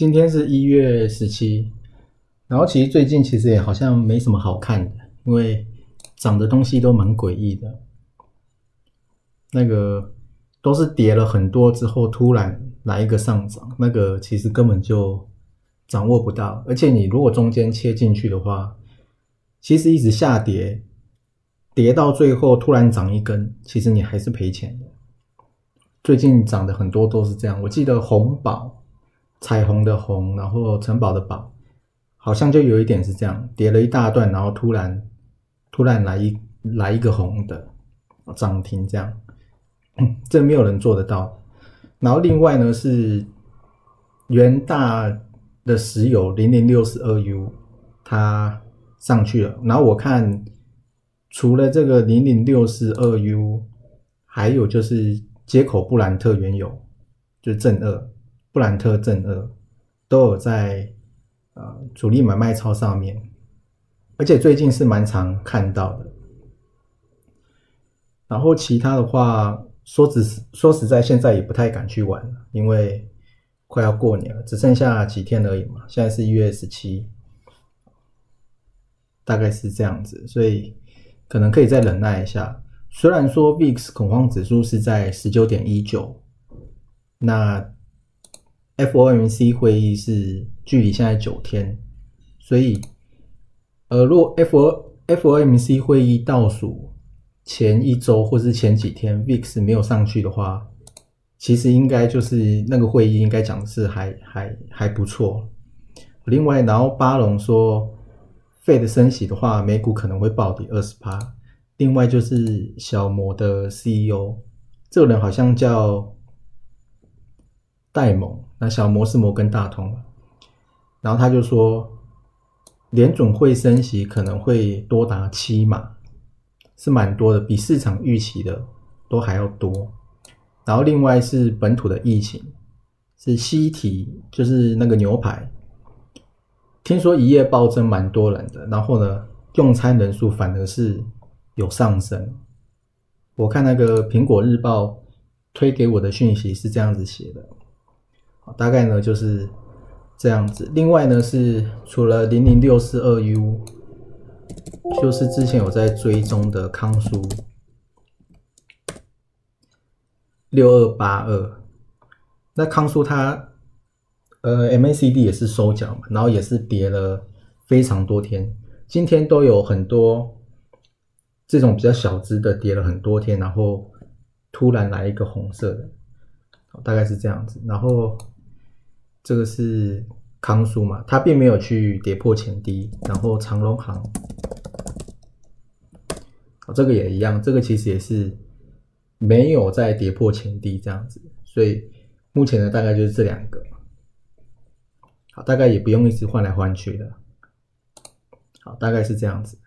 今天是一月十七，然后其实最近其实也好像没什么好看的，因为涨的东西都蛮诡异的，那个都是跌了很多之后突然来一个上涨，那个其实根本就掌握不到，而且你如果中间切进去的话，其实一直下跌，跌到最后突然涨一根，其实你还是赔钱的。最近涨的很多都是这样，我记得红宝。彩虹的红，然后城堡的堡，好像就有一点是这样，叠了一大段，然后突然突然来一来一个红的涨停，这样，这没有人做得到。然后另外呢是元大的石油零零六十二 U，它上去了。然后我看除了这个零零六十二 U，还有就是接口布兰特原油，就是正二。布兰特正二都有在呃主力买卖超上面，而且最近是蛮常看到的。然后其他的话，说只是说实在，现在也不太敢去玩了，因为快要过年了，只剩下几天而已嘛。现在是一月十七，大概是这样子，所以可能可以再忍耐一下。虽然说 VIX 恐慌指数是在十九点一九，那。FOMC 会议是距离现在九天，所以，呃，若 F FOMC 会议倒数前一周或是前几天，VIX 没有上去的话，其实应该就是那个会议应该讲是还还还不错。另外，然后巴隆说，Fed 升息的话，美股可能会暴跌二十趴。另外就是小摩的 CEO，这个人好像叫戴蒙。那小摩是摩根大通然后他就说，联准会升息可能会多达七码，是蛮多的，比市场预期的都还要多。然后另外是本土的疫情，是西提，就是那个牛排，听说一夜暴增蛮多人的，然后呢，用餐人数反而是有上升。我看那个苹果日报推给我的讯息是这样子写的。大概呢就是这样子。另外呢是除了零零六四二 U，就是之前有在追踪的康苏六二八二。那康苏它呃 MACD 也是收脚嘛，然后也是跌了非常多天。今天都有很多这种比较小只的跌了很多天，然后突然来一个红色的，大概是这样子。然后。这个是康苏嘛，它并没有去跌破前低，然后长隆行，这个也一样，这个其实也是没有在跌破前低这样子，所以目前呢大概就是这两个，好，大概也不用一直换来换去的，好，大概是这样子。